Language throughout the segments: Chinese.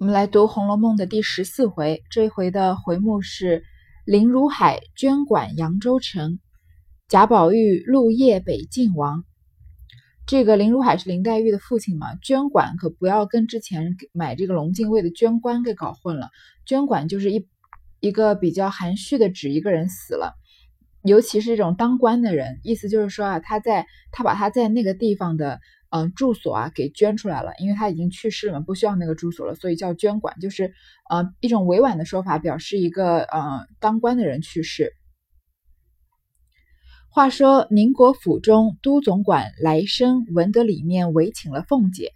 我们来读《红楼梦》的第十四回，这一回的回目是林如海捐管扬州城，贾宝玉入夜北晋王。这个林如海是林黛玉的父亲嘛？捐管可不要跟之前买这个龙禁卫的捐官给搞混了。捐管就是一一个比较含蓄的指一个人死了，尤其是这种当官的人，意思就是说啊，他在他把他在那个地方的。嗯，住所啊给捐出来了，因为他已经去世了嘛，不需要那个住所了，所以叫捐管，就是呃一种委婉的说法，表示一个呃当官的人去世。话说宁国府中都总管来生闻得里面委请了凤姐，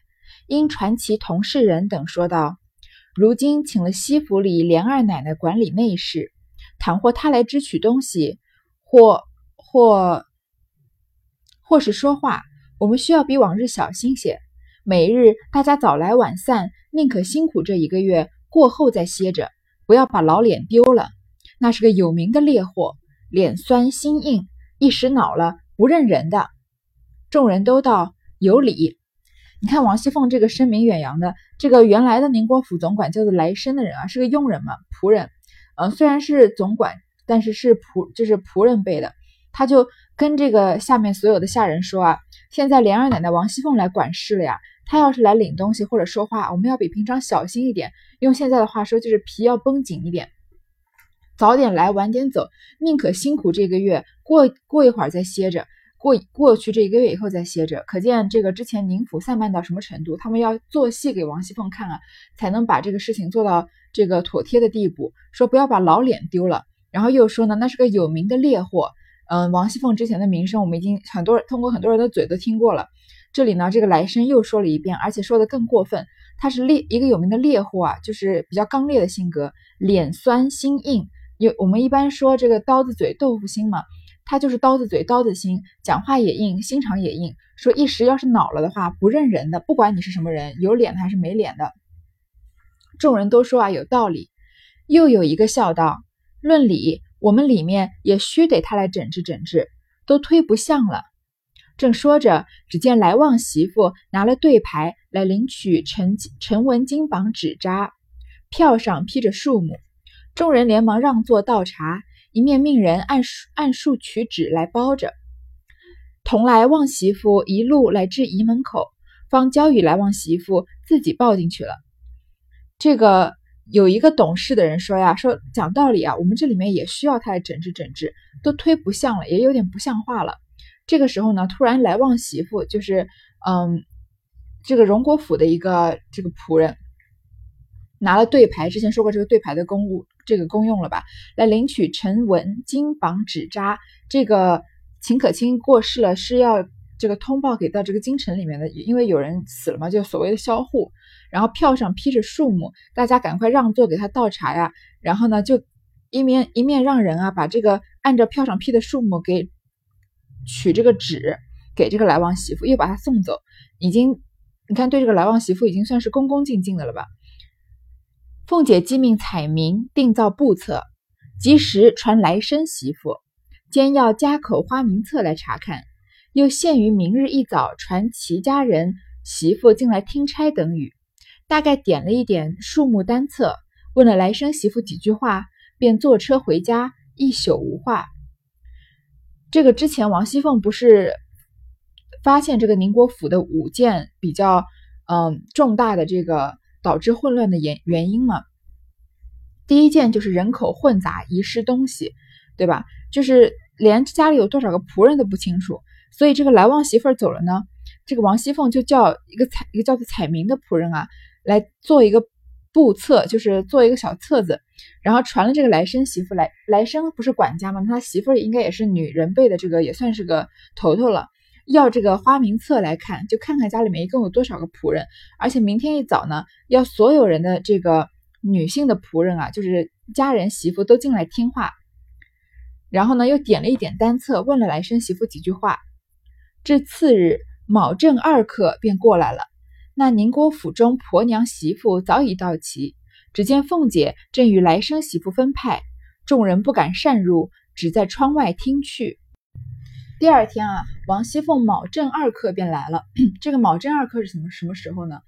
因传其同事人等说道：“如今请了西府里连二奶奶管理内事，倘或她来支取东西，或或或是说话。”我们需要比往日小心些，每日大家早来晚散，宁可辛苦这一个月，过后再歇着，不要把老脸丢了。那是个有名的烈货，脸酸心硬，一时恼了不认人的。众人都道有理。你看王熙凤这个声名远扬的，这个原来的宁国府总管叫做来生的人啊，是个佣人嘛，仆人。嗯，虽然是总管，但是是仆，就是仆人辈的。他就跟这个下面所有的下人说啊。现在莲儿奶奶王熙凤来管事了呀，她要是来领东西或者说话，我们要比平常小心一点。用现在的话说，就是皮要绷紧一点，早点来，晚点走，宁可辛苦这个月，过过一会儿再歇着，过过去这一个月以后再歇着。可见这个之前宁府散漫到什么程度，他们要做戏给王熙凤看啊，才能把这个事情做到这个妥帖的地步。说不要把老脸丢了，然后又说呢，那是个有名的烈货。嗯，王熙凤之前的名声，我们已经很多人通过很多人的嘴都听过了。这里呢，这个来生又说了一遍，而且说的更过分。他是猎一个有名的猎户啊，就是比较刚烈的性格，脸酸心硬。有我们一般说这个刀子嘴豆腐心嘛，他就是刀子嘴刀子心，讲话也硬，心肠也硬。说一时要是恼了的话，不认人的，不管你是什么人，有脸的还是没脸的。众人都说啊有道理。又有一个笑道：论理。我们里面也须得他来整治整治，都推不像了。正说着，只见来旺媳妇拿了对牌来领取陈陈文金榜纸扎，票上批着数目。众人连忙让座倒茶，一面命人按按数取纸来包着。同来旺媳妇一路来至仪门口，方交与来旺媳妇自己抱进去了。这个。有一个懂事的人说呀，说讲道理啊，我们这里面也需要他来整治整治，都推不像了，也有点不像话了。这个时候呢，突然来旺媳妇，就是嗯，这个荣国府的一个这个仆人，拿了对牌，之前说过这个对牌的公务，这个公用了吧？来领取陈文金榜纸扎。这个秦可卿过世了，是要这个通报给到这个京城里面的，因为有人死了嘛，就所谓的销户。然后票上批着数目，大家赶快让座给他倒茶呀。然后呢，就一面一面让人啊，把这个按照票上批的数目给取这个纸给这个来往媳妇，又把他送走。已经，你看对这个来往媳妇已经算是恭恭敬敬的了吧？凤姐即命彩明定造簿册，及时传来生媳妇，兼要家口花名册来查看，又限于明日一早传齐家人媳妇进来听差等语。大概点了一点数目单册，问了来生媳妇几句话，便坐车回家，一宿无话。这个之前王熙凤不是发现这个宁国府的五件比较嗯重大的这个导致混乱的原原因吗？第一件就是人口混杂，遗失东西，对吧？就是连家里有多少个仆人都不清楚，所以这个来旺媳妇走了呢，这个王熙凤就叫一个彩一个叫做彩明的仆人啊。来做一个簿册，就是做一个小册子，然后传了这个来生媳妇来。来生不是管家吗？他媳妇应该也是女人辈的，这个也算是个头头了。要这个花名册来看，就看看家里面一共有多少个仆人。而且明天一早呢，要所有人的这个女性的仆人啊，就是家人媳妇都进来听话。然后呢，又点了一点单册，问了来生媳妇几句话。这次日卯正二刻便过来了。那宁国府中婆娘媳妇早已到齐，只见凤姐正与来生媳妇分派，众人不敢擅入，只在窗外听去。第二天啊，王熙凤卯正二刻便来了。这个卯正二刻是什么什么时候呢？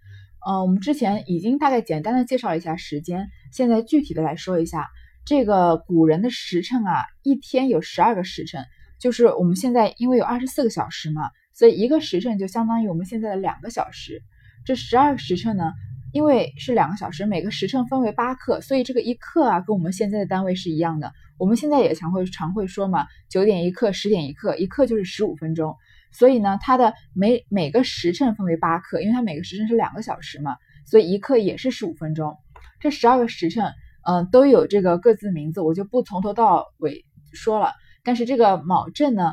呃，我们之前已经大概简单的介绍一下时间，现在具体的来说一下，这个古人的时辰啊，一天有十二个时辰，就是我们现在因为有二十四个小时嘛，所以一个时辰就相当于我们现在的两个小时。这十二个时辰呢，因为是两个小时，每个时辰分为八刻，所以这个一刻啊，跟我们现在的单位是一样的。我们现在也常会常会说嘛，九点一刻，十点一刻，一刻就是十五分钟。所以呢，它的每每个时辰分为八刻，因为它每个时辰是两个小时嘛，所以一刻也是十五分钟。这十二个时辰，嗯，都有这个各自名字，我就不从头到尾说了。但是这个卯正呢，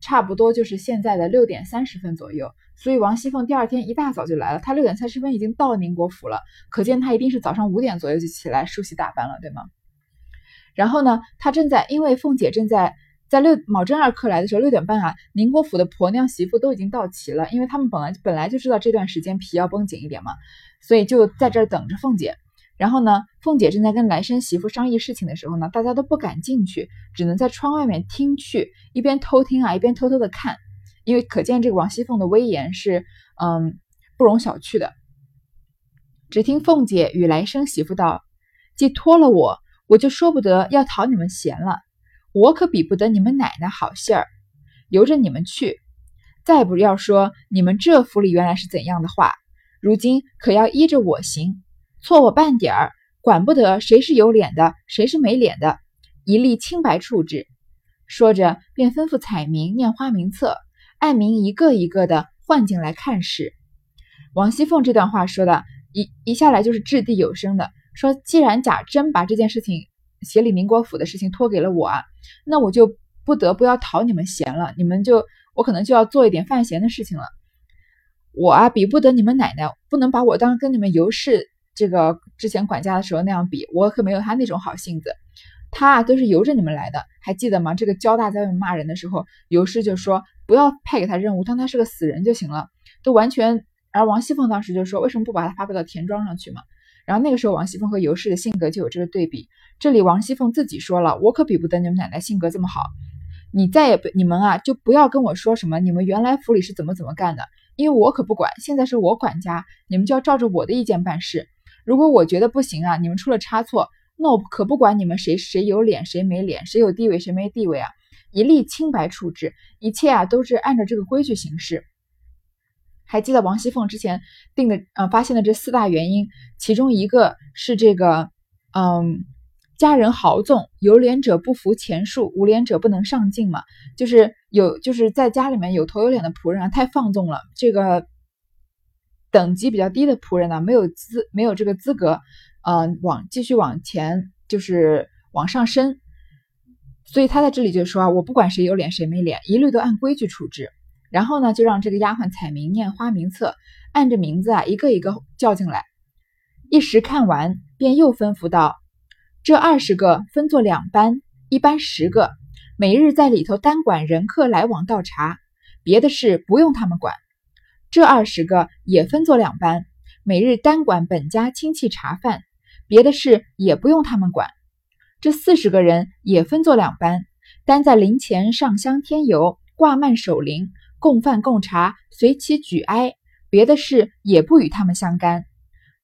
差不多就是现在的六点三十分左右。所以王熙凤第二天一大早就来了，她六点三十分已经到宁国府了，可见她一定是早上五点左右就起来梳洗打扮了，对吗？然后呢，她正在，因为凤姐正在。在六卯正二刻来的时候，六点半啊，宁国府的婆娘媳妇都已经到齐了，因为他们本来本来就知道这段时间皮要绷紧一点嘛，所以就在这儿等着凤姐。然后呢，凤姐正在跟来生媳妇商议事情的时候呢，大家都不敢进去，只能在窗外面听去，一边偷听啊，一边偷偷的看，因为可见这个王熙凤的威严是嗯不容小觑的。只听凤姐与来生媳妇道：“既托了我，我就说不得要讨你们嫌了。”我可比不得你们奶奶好信儿，由着你们去。再不要说你们这府里原来是怎样的话，如今可要依着我行，错我半点儿，管不得谁是有脸的，谁是没脸的，一律清白处置。说着，便吩咐彩民念花名册，爱民一个一个的换进来看事。王熙凤这段话说的一一下来就是掷地有声的，说既然贾珍把这件事情。协理宁国府的事情托给了我啊，那我就不得不要讨你们嫌了。你们就我可能就要做一点犯闲的事情了。我啊，比不得你们奶奶，不能把我当跟你们尤氏这个之前管家的时候那样比。我可没有他那种好性子。他啊，都是由着你们来的，还记得吗？这个焦大在外面骂人的时候，尤氏就说不要派给他任务，当他是个死人就行了，都完全。而王熙凤当时就说，为什么不把他发配到田庄上去嘛？然后那个时候，王熙凤和尤氏的性格就有这个对比。这里王熙凤自己说了：“我可比不得你们奶奶性格这么好，你再也不你们啊，就不要跟我说什么你们原来府里是怎么怎么干的，因为我可不管。现在是我管家，你们就要照着我的意见办事。如果我觉得不行啊，你们出了差错，那我可不管你们谁谁有脸谁没脸，谁有地位谁没地位啊，一律清白处置，一切啊都是按照这个规矩行事。”还记得王熙凤之前定的，呃，发现的这四大原因，其中一个是这个，嗯，家人豪纵，有脸者不服钱数，无脸者不能上进嘛，就是有，就是在家里面有头有脸的仆人啊，太放纵了，这个等级比较低的仆人呢，没有资，没有这个资格，呃，往继续往前，就是往上升，所以他在这里就说啊，我不管谁有脸谁没脸，一律都按规矩处置。然后呢，就让这个丫鬟彩明念花名册，按着名字啊，一个一个叫进来。一时看完，便又吩咐道：“这二十个分作两班，一班十个，每日在里头单管人客来往倒茶，别的事不用他们管。这二十个也分作两班，每日单管本家亲戚茶饭，别的事也不用他们管。这四十个人也分作两班，单在灵前上香添油，挂幔守灵。”供饭供茶，随其举哀，别的事也不与他们相干。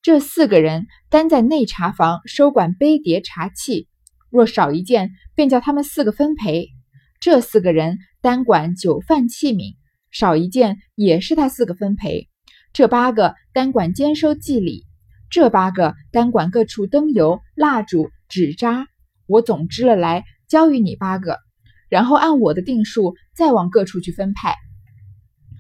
这四个人单在内茶房收管杯碟茶器，若少一件，便叫他们四个分赔。这四个人单管酒饭器皿，少一件也是他四个分赔。这八个单管兼收祭礼，这八个单管各处灯油、蜡烛、纸扎。我总支了来，交与你八个，然后按我的定数再往各处去分派。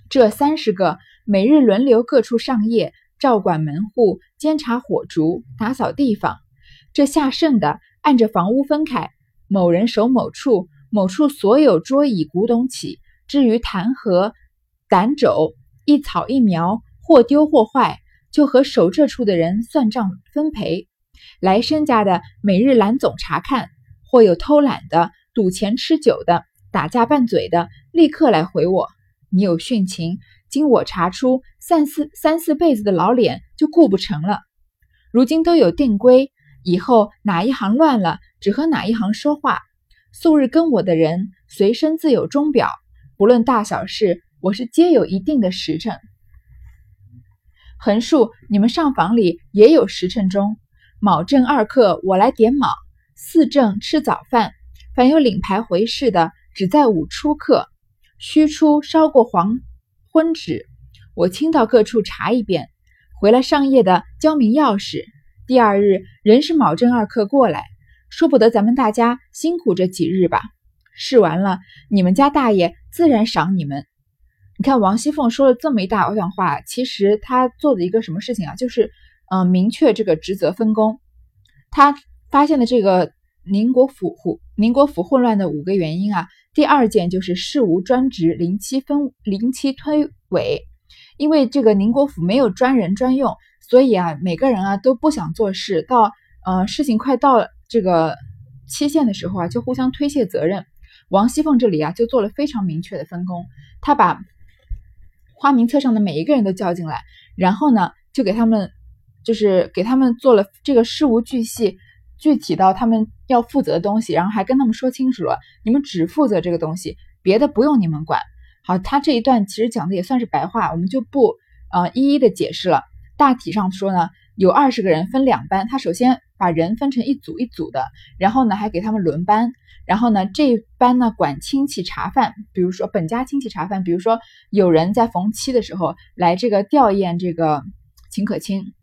这三十个每日轮流各处上夜，照管门户，监察火烛，打扫地方。这下剩的，按着房屋分开，某人守某处，某处所有桌椅古董起。至于弹劾、胆肘，一草一苗，或丢或坏，就和守这处的人算账分赔。来申家的每日拦总查看，或有偷懒的、赌钱吃酒的、打架拌嘴的，立刻来回我。你有殉情，经我查出三四三四辈子的老脸就顾不成了。如今都有定规，以后哪一行乱了，只和哪一行说话。素日跟我的人，随身自有钟表，不论大小事，我是皆有一定的时辰。横竖你们上房里也有时辰钟。卯正二刻，我来点卯；巳正吃早饭。凡有领牌回事的，只在午初刻，须出烧过黄昏纸，我亲到各处查一遍，回来上夜的交明钥匙。第二日仍是卯正二刻过来，说不得咱们大家辛苦这几日吧。试完了，你们家大爷自然赏你们。你看王熙凤说了这么一大段话，其实她做的一个什么事情啊？就是嗯，明确这个职责分工。他发现的这个宁国府混宁国府混乱的五个原因啊，第二件就是事无专职，临期分临期推诿。因为这个宁国府没有专人专用，所以啊，每个人啊都不想做事，到呃事情快到这个期限的时候啊，就互相推卸责任。王熙凤这里啊，就做了非常明确的分工，她把花名册上的每一个人都叫进来，然后呢，就给他们就是给他们做了这个事无巨细，具体到他们要负责的东西，然后还跟他们说清楚了，你们只负责这个东西，别的不用你们管。好，他这一段其实讲的也算是白话，我们就不呃一一的解释了。大体上说呢，有二十个人分两班，他首先把人分成一组一组的，然后呢还给他们轮班。然后呢，这一班呢管亲戚茶饭，比如说本家亲戚茶饭，比如说有人在逢七的时候来这个吊唁这个秦可卿，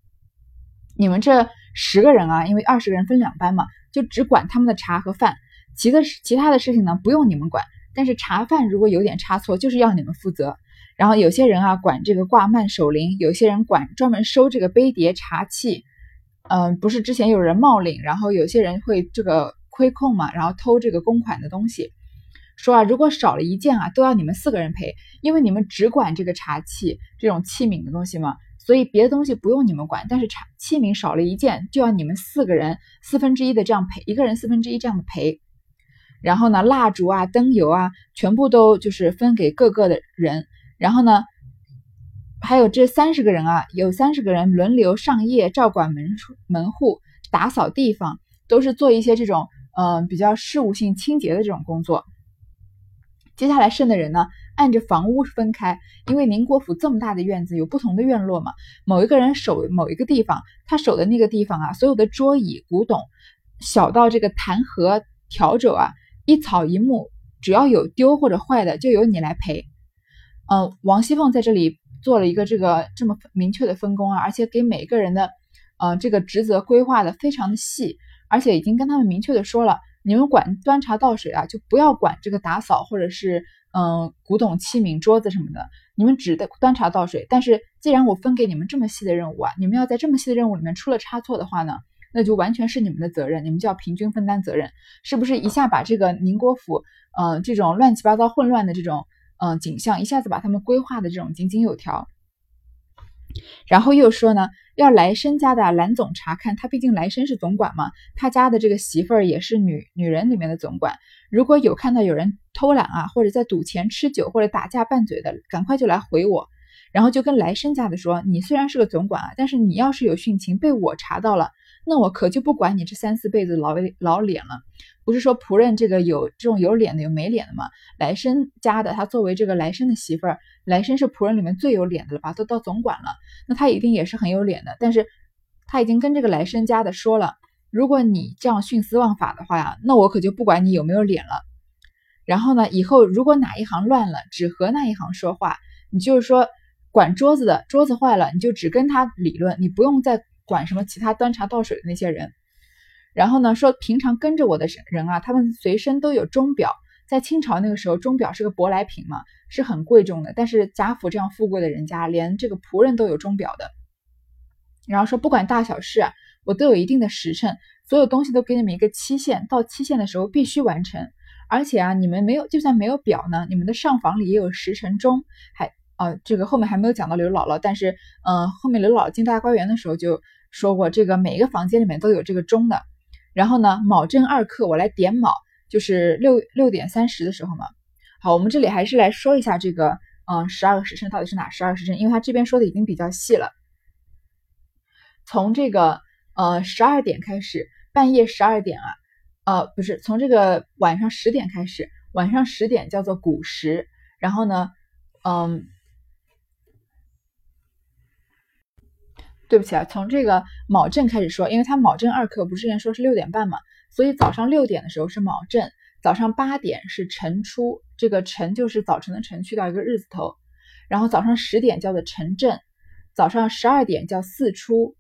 你们这十个人啊，因为二十个人分两班嘛，就只管他们的茶和饭，其的其他的事情呢不用你们管，但是茶饭如果有点差错，就是要你们负责。然后有些人啊管这个挂幔守灵，有些人管专门收这个杯碟茶器，嗯，不是之前有人冒领，然后有些人会这个。亏空嘛，然后偷这个公款的东西，说啊，如果少了一件啊，都要你们四个人赔，因为你们只管这个茶器这种器皿的东西嘛，所以别的东西不用你们管，但是产器皿少了一件，就要你们四个人四分之一的这样赔，一个人四分之一这样的赔。然后呢，蜡烛啊、灯油啊，全部都就是分给各个的人。然后呢，还有这三十个人啊，有三十个人轮流上夜照管门门户、打扫地方，都是做一些这种。嗯，比较事务性、清洁的这种工作。接下来剩的人呢，按着房屋分开，因为宁国府这么大的院子，有不同的院落嘛。某一个人守某一个地方，他守的那个地方啊，所有的桌椅、古董，小到这个弹盒、笤帚啊，一草一木，只要有丢或者坏的，就由你来赔。嗯，王熙凤在这里做了一个这个这么明确的分工啊，而且给每个人的，呃，这个职责规划的非常的细。而且已经跟他们明确的说了，你们管端茶倒水啊，就不要管这个打扫或者是嗯古董器皿、桌子什么的，你们只端茶倒水。但是既然我分给你们这么细的任务啊，你们要在这么细的任务里面出了差错的话呢，那就完全是你们的责任，你们就要平均分担责任，是不是？一下把这个宁国府，嗯，这种乱七八糟、混乱的这种嗯景象，一下子把他们规划的这种井井有条。然后又说呢，要来生家的蓝总查看，他毕竟来生是总管嘛，他家的这个媳妇儿也是女女人里面的总管。如果有看到有人偷懒啊，或者在赌钱、吃酒或者打架拌嘴的，赶快就来回我。然后就跟来生家的说，你虽然是个总管啊，但是你要是有殉情被我查到了，那我可就不管你这三四辈子老老脸了。不是说仆人这个有这种有脸的有没脸的吗？来生家的他作为这个来生的媳妇儿，来生是仆人里面最有脸的了吧？都到总管了，那他一定也是很有脸的。但是他已经跟这个来生家的说了，如果你这样徇私枉法的话呀，那我可就不管你有没有脸了。然后呢，以后如果哪一行乱了，只和那一行说话。你就是说管桌子的，桌子坏了，你就只跟他理论，你不用再管什么其他端茶倒水的那些人。然后呢，说平常跟着我的人啊，他们随身都有钟表。在清朝那个时候，钟表是个舶来品嘛，是很贵重的。但是贾府这样富贵的人家，连这个仆人都有钟表的。然后说不管大小事啊，我都有一定的时辰，所有东西都给你们一个期限，到期限的时候必须完成。而且啊，你们没有，就算没有表呢，你们的上房里也有时辰钟。还啊，这个后面还没有讲到刘姥姥，但是嗯，后面刘姥姥进大观园的时候就说过，这个每一个房间里面都有这个钟的。然后呢，卯正二刻，我来点卯，就是六六点三十的时候嘛。好，我们这里还是来说一下这个，嗯，十二个时辰到底是哪十二时辰？因为他这边说的已经比较细了。从这个呃十二点开始，半夜十二点啊，呃，不是，从这个晚上十点开始，晚上十点叫做古时。然后呢，嗯，对不起啊，从这个卯正开始说，因为它卯正二刻不是之前说是六点半嘛，所以早上六点的时候是卯正，早上八点是晨出，这个晨就是早晨的晨，去掉一个日字头，然后早上十点叫做晨正，早上十二点叫巳出，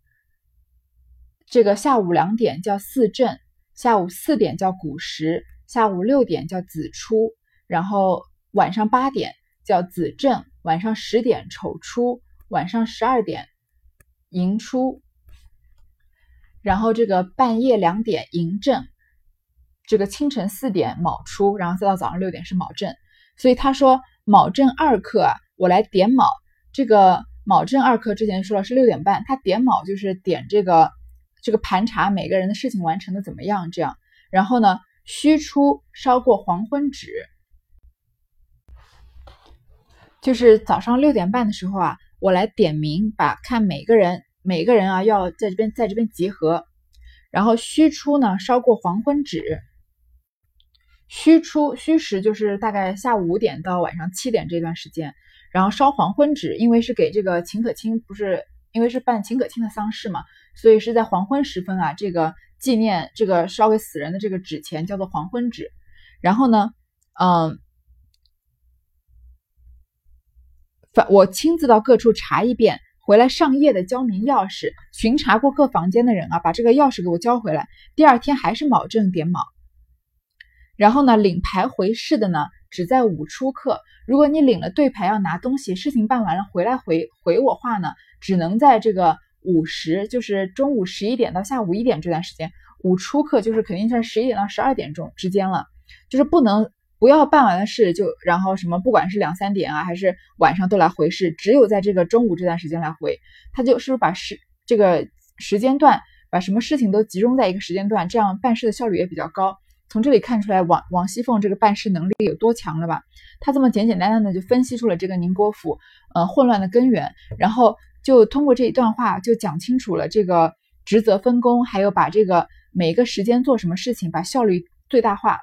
这个下午两点叫巳正，下午四点叫午时，下午六点叫子出，然后晚上八点叫子正，晚上十点丑出，晚上十二点。寅出，然后这个半夜两点寅正，这个清晨四点卯出，然后再到早上六点是卯正。所以他说卯正二刻啊，我来点卯。这个卯正二刻之前说了是六点半，他点卯就是点这个这个盘查每个人的事情完成的怎么样这样。然后呢，戌出烧过黄昏纸，就是早上六点半的时候啊。我来点名，把看每个人，每个人啊，要在这边，在这边集合。然后戌出呢，烧过黄昏纸。戌出戌时就是大概下午五点到晚上七点这段时间。然后烧黄昏纸，因为是给这个秦可卿，不是因为是办秦可卿的丧事嘛，所以是在黄昏时分啊，这个纪念这个烧给死人的这个纸钱叫做黄昏纸。然后呢，嗯。反我亲自到各处查一遍，回来上夜的交明钥匙，巡查过各房间的人啊，把这个钥匙给我交回来。第二天还是卯正点卯。然后呢，领牌回市的呢，只在午出客。如果你领了对牌要拿东西，事情办完了回来回回我话呢，只能在这个午时，就是中午十一点到下午一点这段时间。午出客就是肯定是十一点到十二点钟之间了，就是不能。不要办完了事就然后什么，不管是两三点啊，还是晚上都来回事，只有在这个中午这段时间来回。他就是不是把时这个时间段，把什么事情都集中在一个时间段，这样办事的效率也比较高。从这里看出来，王王熙凤这个办事能力有多强了吧？他这么简简单单的就分析出了这个宁国府呃混乱的根源，然后就通过这一段话就讲清楚了这个职责分工，还有把这个每个时间做什么事情，把效率最大化。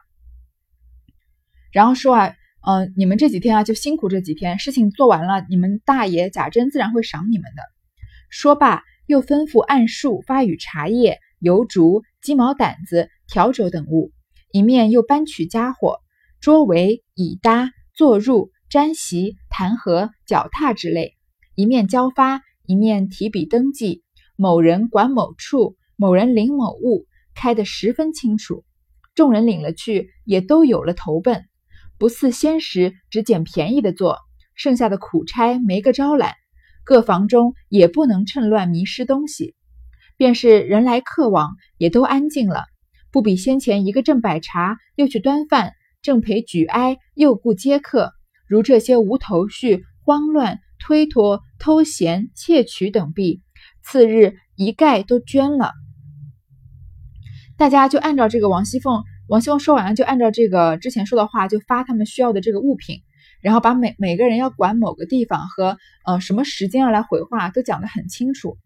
然后说啊，嗯，你们这几天啊就辛苦这几天，事情做完了，你们大爷贾珍自然会赏你们的。说罢，又吩咐按数发与茶叶、油烛、鸡毛掸子、笤帚等物，一面又搬取家伙、桌围、椅搭、坐褥、毡席、弹劾、脚踏之类，一面交发，一面提笔登记，某人管某处，某人领某物，开得十分清楚。众人领了去，也都有了投奔。不似先时只捡便宜的做，剩下的苦差没个招揽，各房中也不能趁乱迷失东西。便是人来客往，也都安静了，不比先前一个正摆茶，又去端饭，正陪举哀，又顾接客，如这些无头绪、慌乱、推脱、偷闲、窃取等弊，次日一概都捐了。大家就按照这个王熙凤。王熙凤说完了，就按照这个之前说的话，就发他们需要的这个物品，然后把每每个人要管某个地方和呃什么时间要来回话都讲得很清楚。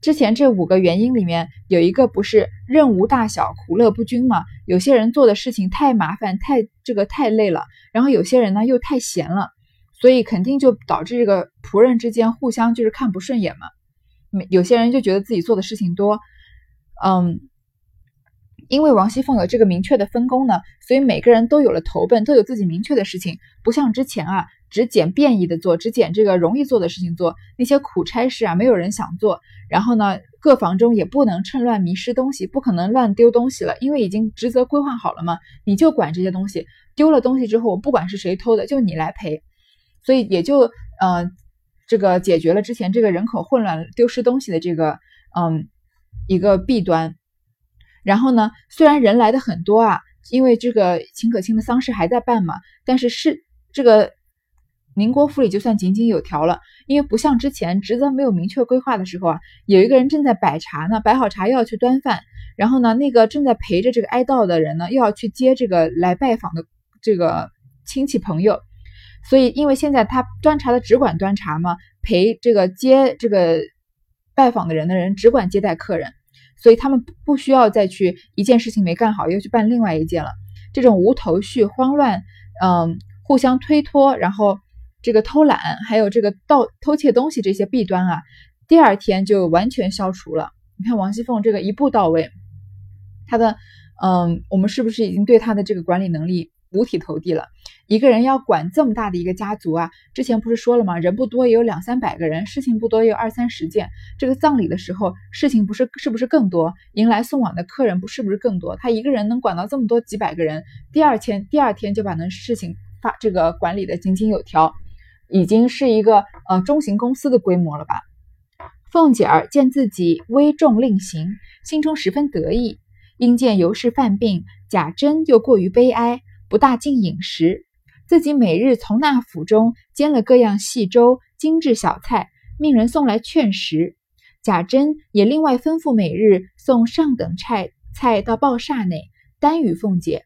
之前这五个原因里面有一个不是任无大小，苦乐不均嘛？有些人做的事情太麻烦，太这个太累了，然后有些人呢又太闲了，所以肯定就导致这个仆人之间互相就是看不顺眼嘛。有些人就觉得自己做的事情多，嗯。因为王熙凤有这个明确的分工呢，所以每个人都有了投奔，都有自己明确的事情，不像之前啊，只捡便宜的做，只捡这个容易做的事情做，那些苦差事啊，没有人想做。然后呢，各房中也不能趁乱迷失东西，不可能乱丢东西了，因为已经职责规划好了嘛，你就管这些东西，丢了东西之后，我不管是谁偷的，就你来赔。所以也就呃，这个解决了之前这个人口混乱、丢失东西的这个嗯一个弊端。然后呢，虽然人来的很多啊，因为这个秦可卿的丧事还在办嘛，但是是这个宁国府里就算井井有条了，因为不像之前职责没有明确规划的时候啊，有一个人正在摆茶呢，摆好茶又要去端饭，然后呢，那个正在陪着这个哀悼的人呢，又要去接这个来拜访的这个亲戚朋友，所以因为现在他端茶的只管端茶嘛，陪这个接这个拜访的人的人只管接待客人。所以他们不需要再去一件事情没干好又去办另外一件了。这种无头绪、慌乱，嗯，互相推脱，然后这个偷懒，还有这个盗偷窃东西这些弊端啊，第二天就完全消除了。你看王熙凤这个一步到位，她的嗯，我们是不是已经对她的这个管理能力？五体投地了，一个人要管这么大的一个家族啊！之前不是说了吗？人不多也有两三百个人，事情不多也有二三十件。这个葬礼的时候，事情不是是不是更多？迎来送往的客人不是不是更多？他一个人能管到这么多几百个人，第二天第二天就把那事情发这个管理的井井有条，已经是一个呃中型公司的规模了吧？凤姐儿见自己危重令行，心中十分得意。因见尤氏犯病，贾珍又过于悲哀。不大进饮食，自己每日从那府中煎了各样细粥、精致小菜，命人送来劝食。贾珍也另外吩咐每日送上等菜菜到鲍厦内，单与凤姐。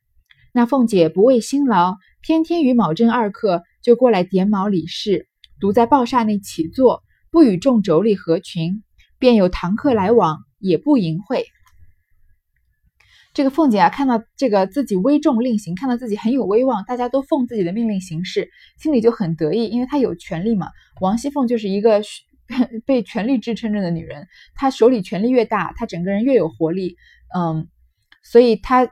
那凤姐不为辛劳，天天与卯正二客就过来点卯理事，独在鲍厦内起坐，不与众妯娌合群，便有堂客来往，也不淫秽。这个凤姐啊，看到这个自己威重令行，看到自己很有威望，大家都奉自己的命令行事，心里就很得意，因为她有权利嘛。王熙凤就是一个 被权力支撑着的女人，她手里权力越大，她整个人越有活力。嗯，所以她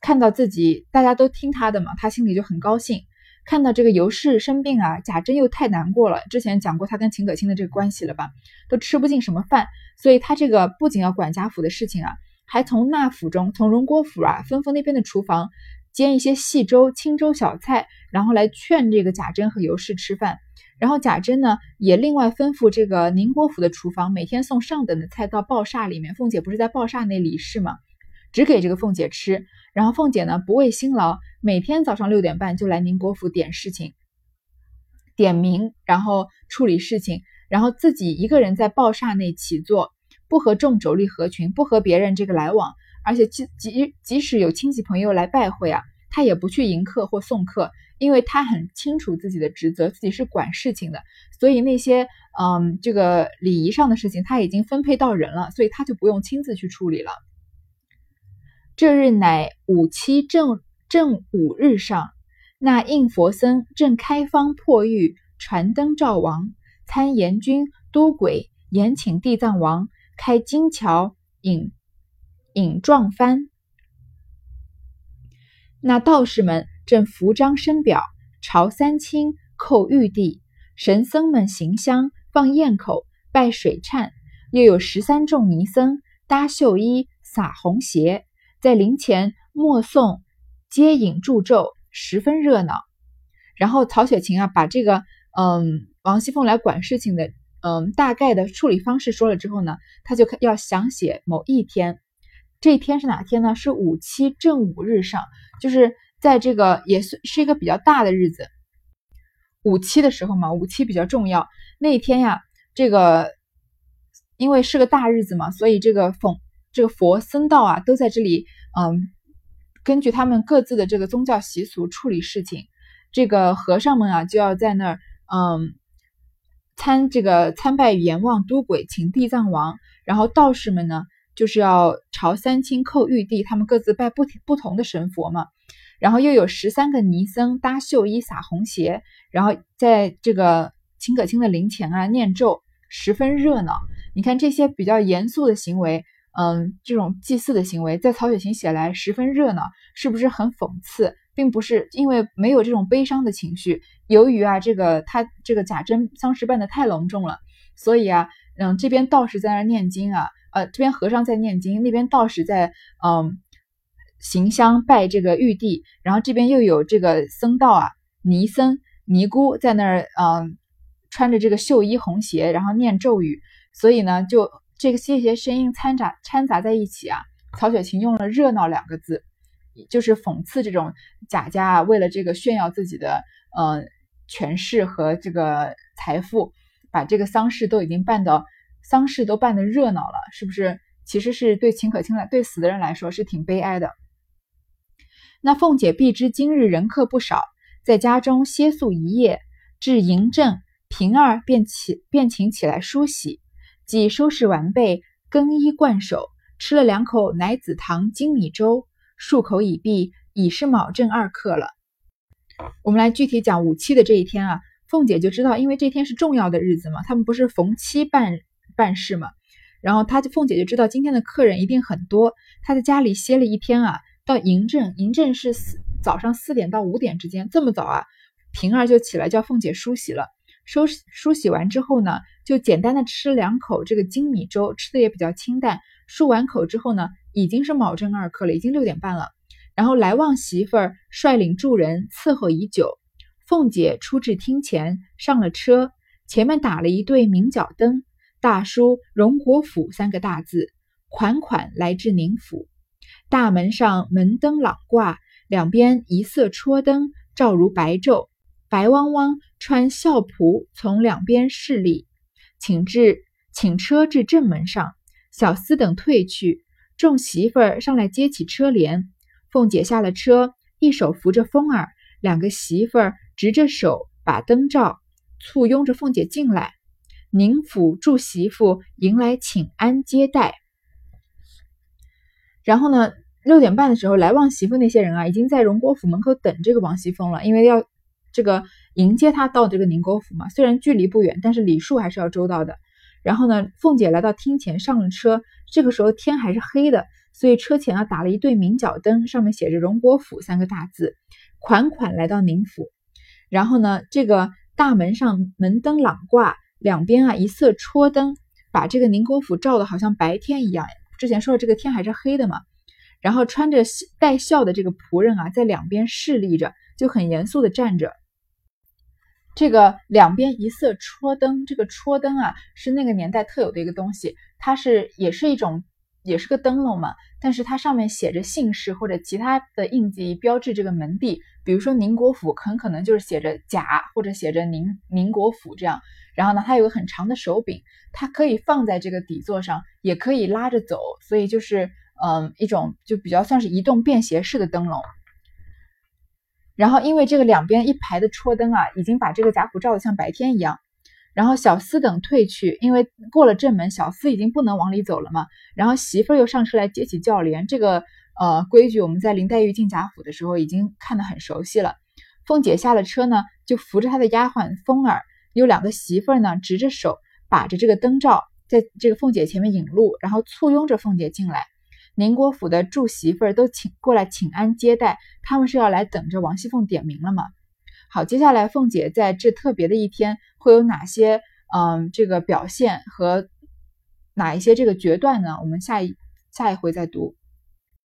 看到自己大家都听她的嘛，她心里就很高兴。看到这个尤氏生病啊，贾珍又太难过了。之前讲过她跟秦可卿的这个关系了吧，都吃不进什么饭，所以她这个不仅要管家府的事情啊。还从那府中，从荣国府啊，吩咐那边的厨房煎一些细粥、清粥小菜，然后来劝这个贾珍和尤氏吃饭。然后贾珍呢，也另外吩咐这个宁国府的厨房，每天送上等的菜到鲍厦里面。凤姐不是在鲍厦那里是吗？只给这个凤姐吃。然后凤姐呢，不畏辛劳，每天早上六点半就来宁国府点事情、点名，然后处理事情，然后自己一个人在鲍厦内起坐。不和众妯娌合群，不和别人这个来往，而且即即即使有亲戚朋友来拜会啊，他也不去迎客或送客，因为他很清楚自己的职责，自己是管事情的，所以那些嗯这个礼仪上的事情他已经分配到人了，所以他就不用亲自去处理了。这日乃五七正正五日上，那应佛僧正开方破狱，传灯照王，参阎君都鬼，延请地藏王。开金桥引引撞帆，那道士们正扶张申表，朝三清叩玉帝；神僧们行香放焰口拜水忏，又有十三众尼僧搭绣衣撒红鞋，在灵前默诵接引祝咒，十分热闹。然后曹雪芹啊，把这个嗯王熙凤来管事情的。嗯，大概的处理方式说了之后呢，他就要详写某一天，这一天是哪天呢？是五七正午日上，就是在这个也是是一个比较大的日子，五七的时候嘛，五七比较重要。那一天呀，这个因为是个大日子嘛，所以这个奉这个佛僧道啊都在这里，嗯，根据他们各自的这个宗教习俗处理事情。这个和尚们啊就要在那儿，嗯。参这个参拜阎王都鬼，请地藏王，然后道士们呢，就是要朝三清叩玉帝，他们各自拜不不同的神佛嘛。然后又有十三个尼僧搭绣衣撒红鞋，然后在这个秦可卿的灵前啊念咒，十分热闹。你看这些比较严肃的行为，嗯，这种祭祀的行为，在曹雪芹写来十分热闹，是不是很讽刺？并不是因为没有这种悲伤的情绪，由于啊，这个他这个贾珍丧事办的太隆重了，所以啊，嗯，这边道士在那念经啊，呃，这边和尚在念经，那边道士在嗯行香拜这个玉帝，然后这边又有这个僧道啊，尼僧尼姑在那儿嗯穿着这个绣衣红鞋，然后念咒语，所以呢，就这个这些声音掺杂掺杂在一起啊，曹雪芹用了热闹两个字。就是讽刺这种贾家啊，为了这个炫耀自己的呃权势和这个财富，把这个丧事都已经办的丧事都办得热闹了，是不是？其实是对秦可卿来，对死的人来说是挺悲哀的。那凤姐必知今日人客不少，在家中歇宿一夜，至迎政平儿便起便请起来梳洗，即收拾完备，更衣冠手，吃了两口奶子糖精米粥。漱口已毕，已是卯正二刻了。我们来具体讲五七的这一天啊，凤姐就知道，因为这天是重要的日子嘛，他们不是逢七办办事嘛。然后她就凤姐就知道今天的客人一定很多，她在家里歇了一天啊，到嬴政，嬴政是四早上四点到五点之间，这么早啊，平儿就起来叫凤姐梳洗了。梳梳洗完之后呢，就简单的吃两口这个粳米粥，吃的也比较清淡。漱完口之后呢，已经是卯正二刻了，已经六点半了。然后来旺媳妇儿率领众人伺候已久，凤姐出至厅前，上了车，前面打了一对明角灯。大书“荣国府”三个大字，款款来至宁府。大门上门灯朗挂，两边一色戳灯，照如白昼。白汪汪穿孝仆从两边侍立，请至请车至正门上，小厮等退去，众媳妇儿上来接起车帘。凤姐下了车，一手扶着风儿，两个媳妇儿执着手把灯照，簇拥着凤姐进来。宁府祝媳妇迎来请安接待，然后呢，六点半的时候，来旺媳妇那些人啊，已经在荣国府门口等这个王熙凤了，因为要这个迎接她到这个宁国府嘛。虽然距离不远，但是礼数还是要周到的。然后呢，凤姐来到厅前上了车，这个时候天还是黑的，所以车前啊打了一对明角灯，上面写着“荣国府”三个大字，款款来到宁府。然后呢，这个大门上门灯朗挂。两边啊一色戳灯，把这个宁国府照的好像白天一样。之前说的这个天还是黑的嘛。然后穿着带孝的这个仆人啊，在两边侍立着，就很严肃的站着。这个两边一色戳灯，这个戳灯啊是那个年代特有的一个东西，它是也是一种，也是个灯笼嘛。但是它上面写着姓氏或者其他的印记，标志这个门第。比如说宁国府，很可能就是写着甲或者写着宁宁国府这样。然后呢，它有个很长的手柄，它可以放在这个底座上，也可以拉着走，所以就是嗯一种就比较算是移动便携式的灯笼。然后因为这个两边一排的戳灯啊，已经把这个贾府照得像白天一样。然后小厮等退去，因为过了正门，小厮已经不能往里走了嘛。然后媳妇儿又上车来接起轿帘，这个呃规矩我们在林黛玉进贾府的时候已经看得很熟悉了。凤姐下了车呢，就扶着她的丫鬟风儿。有两个媳妇儿呢，执着手把着这个灯罩，在这个凤姐前面引路，然后簇拥着凤姐进来。宁国府的祝媳妇儿都请过来请安接待，他们是要来等着王熙凤点名了吗？好，接下来凤姐在这特别的一天会有哪些嗯这个表现和哪一些这个决断呢？我们下一下一回再读。